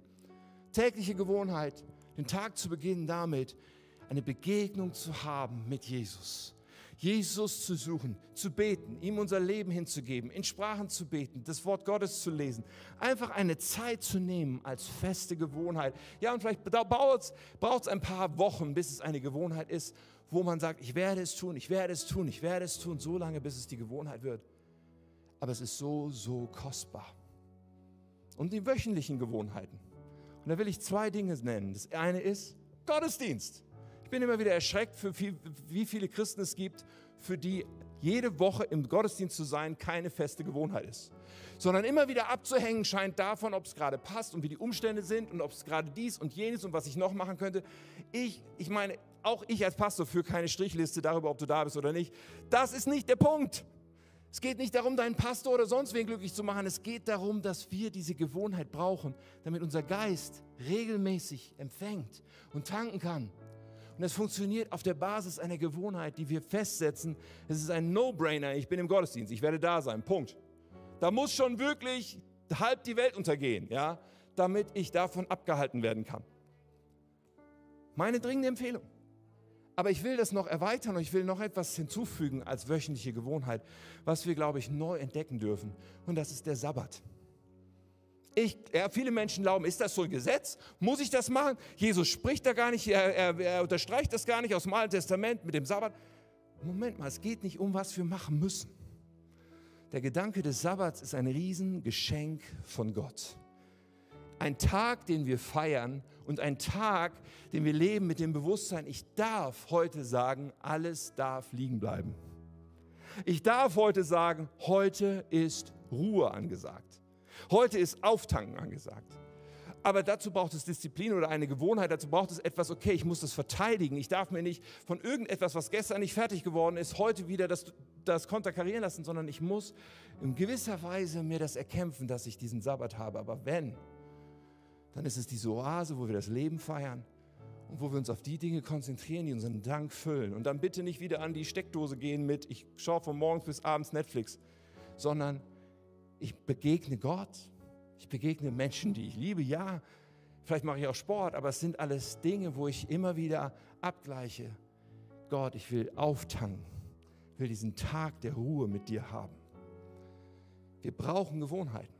Tägliche Gewohnheit, den Tag zu beginnen damit, eine Begegnung zu haben mit Jesus. Jesus zu suchen, zu beten, ihm unser Leben hinzugeben, in Sprachen zu beten, das Wort Gottes zu lesen. Einfach eine Zeit zu nehmen als feste Gewohnheit. Ja, und vielleicht braucht es ein paar Wochen, bis es eine Gewohnheit ist, wo man sagt, ich werde es tun, ich werde es tun, ich werde es tun, so lange, bis es die Gewohnheit wird. Aber es ist so, so kostbar. Und die wöchentlichen Gewohnheiten. Und da will ich zwei Dinge nennen. Das eine ist Gottesdienst. Ich bin immer wieder erschreckt, für viel, wie viele Christen es gibt, für die jede Woche im Gottesdienst zu sein keine feste Gewohnheit ist. Sondern immer wieder abzuhängen scheint davon, ob es gerade passt und wie die Umstände sind und ob es gerade dies und jenes und was ich noch machen könnte. Ich, ich meine, auch ich als Pastor führe keine Strichliste darüber, ob du da bist oder nicht. Das ist nicht der Punkt. Es geht nicht darum, deinen Pastor oder sonst wen glücklich zu machen. Es geht darum, dass wir diese Gewohnheit brauchen, damit unser Geist regelmäßig empfängt und tanken kann und es funktioniert auf der Basis einer Gewohnheit, die wir festsetzen. Es ist ein No-Brainer. Ich bin im Gottesdienst, ich werde da sein. Punkt. Da muss schon wirklich halb die Welt untergehen, ja, damit ich davon abgehalten werden kann. Meine dringende Empfehlung. Aber ich will das noch erweitern und ich will noch etwas hinzufügen als wöchentliche Gewohnheit, was wir, glaube ich, neu entdecken dürfen. Und das ist der Sabbat. Ich, ja, viele Menschen glauben, ist das so ein Gesetz? Muss ich das machen? Jesus spricht da gar nicht, er, er, er unterstreicht das gar nicht aus dem Alten Testament mit dem Sabbat. Moment mal, es geht nicht um, was wir machen müssen, Der Gedanke des Sabbats ist ein Riesengeschenk von Gott. Ein Tag, den wir feiern und ein Tag, den wir leben mit dem Bewusstsein, ich darf heute sagen, alles darf liegen bleiben. Ich darf heute sagen, heute ist Ruhe angesagt. Heute ist Auftanken angesagt. Aber dazu braucht es Disziplin oder eine Gewohnheit. Dazu braucht es etwas, okay, ich muss das verteidigen. Ich darf mir nicht von irgendetwas, was gestern nicht fertig geworden ist, heute wieder das, das konterkarieren lassen, sondern ich muss in gewisser Weise mir das erkämpfen, dass ich diesen Sabbat habe. Aber wenn, dann ist es diese Oase, wo wir das Leben feiern und wo wir uns auf die Dinge konzentrieren, die unseren Dank füllen. Und dann bitte nicht wieder an die Steckdose gehen mit, ich schaue von morgens bis abends Netflix, sondern ich begegne Gott ich begegne Menschen, die ich liebe, ja. Vielleicht mache ich auch Sport, aber es sind alles Dinge, wo ich immer wieder abgleiche. Gott, ich will auftanken, will diesen Tag der Ruhe mit dir haben. Wir brauchen Gewohnheiten.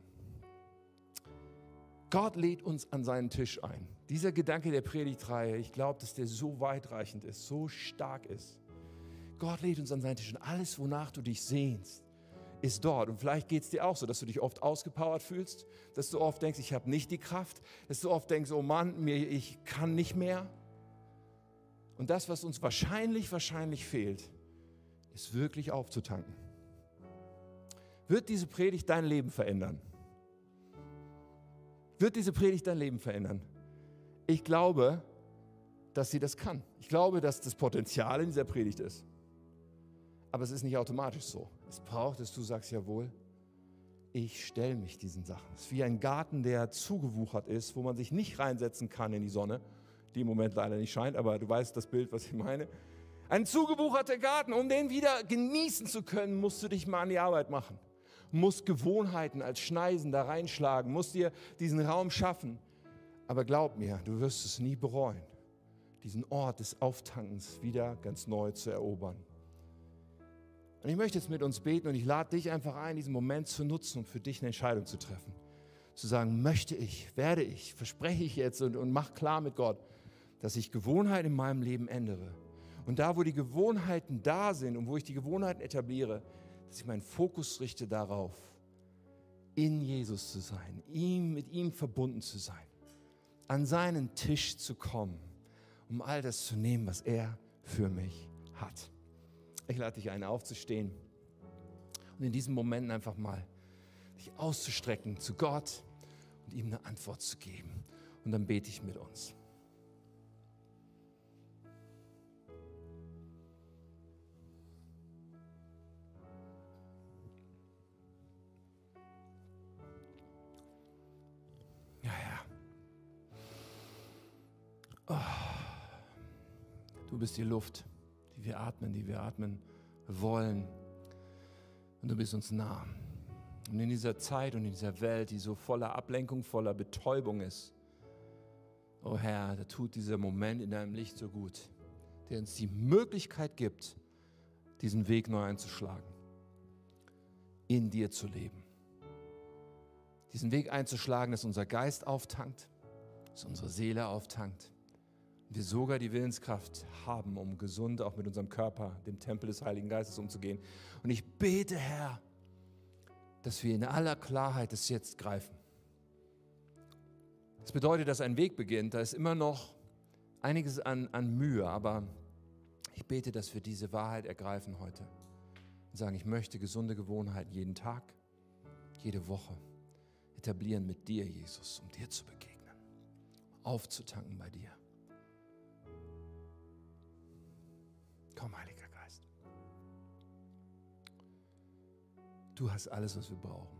Gott lädt uns an seinen Tisch ein. Dieser Gedanke der Predigtreihe, ich glaube, dass der so weitreichend ist, so stark ist. Gott lädt uns an seinen Tisch und alles, wonach du dich sehnst, ist dort. Und vielleicht geht es dir auch so, dass du dich oft ausgepowert fühlst, dass du oft denkst, ich habe nicht die Kraft, dass du oft denkst, oh Mann, mir, ich kann nicht mehr. Und das, was uns wahrscheinlich, wahrscheinlich fehlt, ist wirklich aufzutanken. Wird diese Predigt dein Leben verändern? Wird diese Predigt dein Leben verändern? Ich glaube, dass sie das kann. Ich glaube, dass das Potenzial in dieser Predigt ist. Aber es ist nicht automatisch so. Es braucht, dass du sagst, jawohl, ich stelle mich diesen Sachen. Es ist wie ein Garten, der zugewuchert ist, wo man sich nicht reinsetzen kann in die Sonne, die im Moment leider nicht scheint, aber du weißt das Bild, was ich meine. Ein zugewucherter Garten, um den wieder genießen zu können, musst du dich mal an die Arbeit machen. Musst Gewohnheiten als Schneisen da reinschlagen, musst dir diesen Raum schaffen. Aber glaub mir, du wirst es nie bereuen, diesen Ort des Auftankens wieder ganz neu zu erobern. Und ich möchte jetzt mit uns beten und ich lade dich einfach ein, diesen Moment zu nutzen und für dich eine Entscheidung zu treffen. Zu sagen, möchte ich, werde ich, verspreche ich jetzt und, und mach klar mit Gott, dass ich Gewohnheiten in meinem Leben ändere. Und da, wo die Gewohnheiten da sind und wo ich die Gewohnheiten etabliere, dass ich meinen Fokus richte darauf, in Jesus zu sein, ihm, mit ihm verbunden zu sein, an seinen Tisch zu kommen, um all das zu nehmen, was er für mich hat. Ich lade dich ein, aufzustehen und in diesen Momenten einfach mal dich auszustrecken zu Gott und ihm eine Antwort zu geben. Und dann bete ich mit uns. Ja, ja. Oh. Du bist die Luft die wir atmen, die wir atmen wollen. Und du bist uns nah. Und in dieser Zeit und in dieser Welt, die so voller Ablenkung, voller Betäubung ist, oh Herr, da tut dieser Moment in deinem Licht so gut, der uns die Möglichkeit gibt, diesen Weg neu einzuschlagen, in dir zu leben. Diesen Weg einzuschlagen, dass unser Geist auftankt, dass unsere Seele auftankt wir sogar die Willenskraft haben, um gesund auch mit unserem Körper, dem Tempel des Heiligen Geistes umzugehen. Und ich bete, Herr, dass wir in aller Klarheit es jetzt greifen. Das bedeutet, dass ein Weg beginnt. Da ist immer noch einiges an, an Mühe, aber ich bete, dass wir diese Wahrheit ergreifen heute und sagen, ich möchte gesunde Gewohnheiten jeden Tag, jede Woche etablieren mit dir, Jesus, um dir zu begegnen, aufzutanken bei dir. Komm, Heiliger Geist. Du hast alles, was wir brauchen.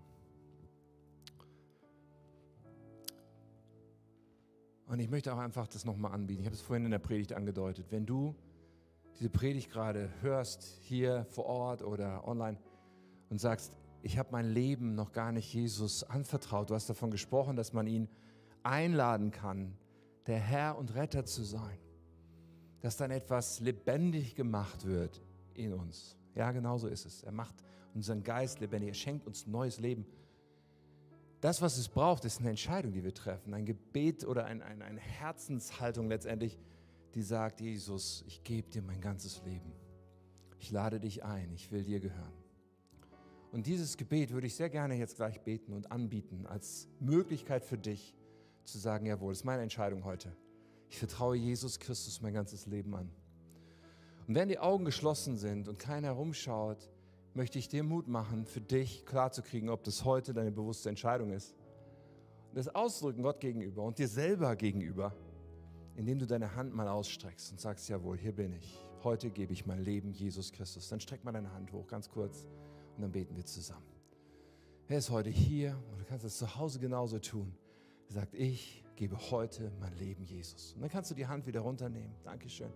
Und ich möchte auch einfach das nochmal anbieten. Ich habe es vorhin in der Predigt angedeutet. Wenn du diese Predigt gerade hörst, hier vor Ort oder online, und sagst, ich habe mein Leben noch gar nicht Jesus anvertraut. Du hast davon gesprochen, dass man ihn einladen kann, der Herr und Retter zu sein dass dann etwas lebendig gemacht wird in uns. Ja, genau so ist es. Er macht unseren Geist lebendig. Er schenkt uns neues Leben. Das, was es braucht, ist eine Entscheidung, die wir treffen. Ein Gebet oder ein, ein, eine Herzenshaltung letztendlich, die sagt, Jesus, ich gebe dir mein ganzes Leben. Ich lade dich ein. Ich will dir gehören. Und dieses Gebet würde ich sehr gerne jetzt gleich beten und anbieten als Möglichkeit für dich zu sagen, jawohl, das ist meine Entscheidung heute. Ich vertraue Jesus Christus mein ganzes Leben an. Und wenn die Augen geschlossen sind und keiner herumschaut, möchte ich dir Mut machen, für dich klarzukriegen, ob das heute deine bewusste Entscheidung ist. Und das ausdrücken Gott gegenüber und dir selber gegenüber, indem du deine Hand mal ausstreckst und sagst, jawohl, hier bin ich. Heute gebe ich mein Leben Jesus Christus. Dann streck mal deine Hand hoch, ganz kurz, und dann beten wir zusammen. Wer ist heute hier? Und du kannst es zu Hause genauso tun. Er sagt, ich gebe heute mein Leben Jesus. Und dann kannst du die Hand wieder runternehmen. Dankeschön.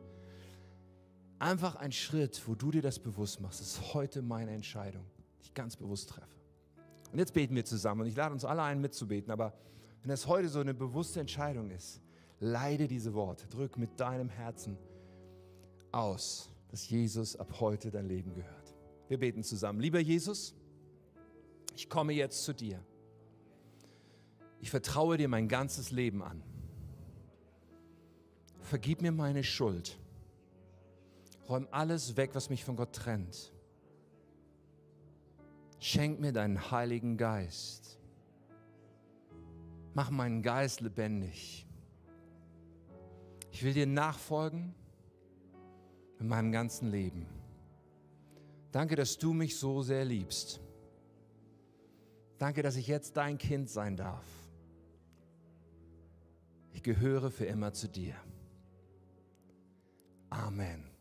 Einfach ein Schritt, wo du dir das bewusst machst. Das ist heute meine Entscheidung, die ich ganz bewusst treffe. Und jetzt beten wir zusammen. Und ich lade uns alle ein, mitzubeten. Aber wenn das heute so eine bewusste Entscheidung ist, leide diese Worte. Drück mit deinem Herzen aus, dass Jesus ab heute dein Leben gehört. Wir beten zusammen. Lieber Jesus, ich komme jetzt zu dir. Ich vertraue dir mein ganzes Leben an. Vergib mir meine Schuld. Räum alles weg, was mich von Gott trennt. Schenk mir deinen Heiligen Geist. Mach meinen Geist lebendig. Ich will dir nachfolgen in meinem ganzen Leben. Danke, dass du mich so sehr liebst. Danke, dass ich jetzt dein Kind sein darf. Ich gehöre für immer zu dir. Amen.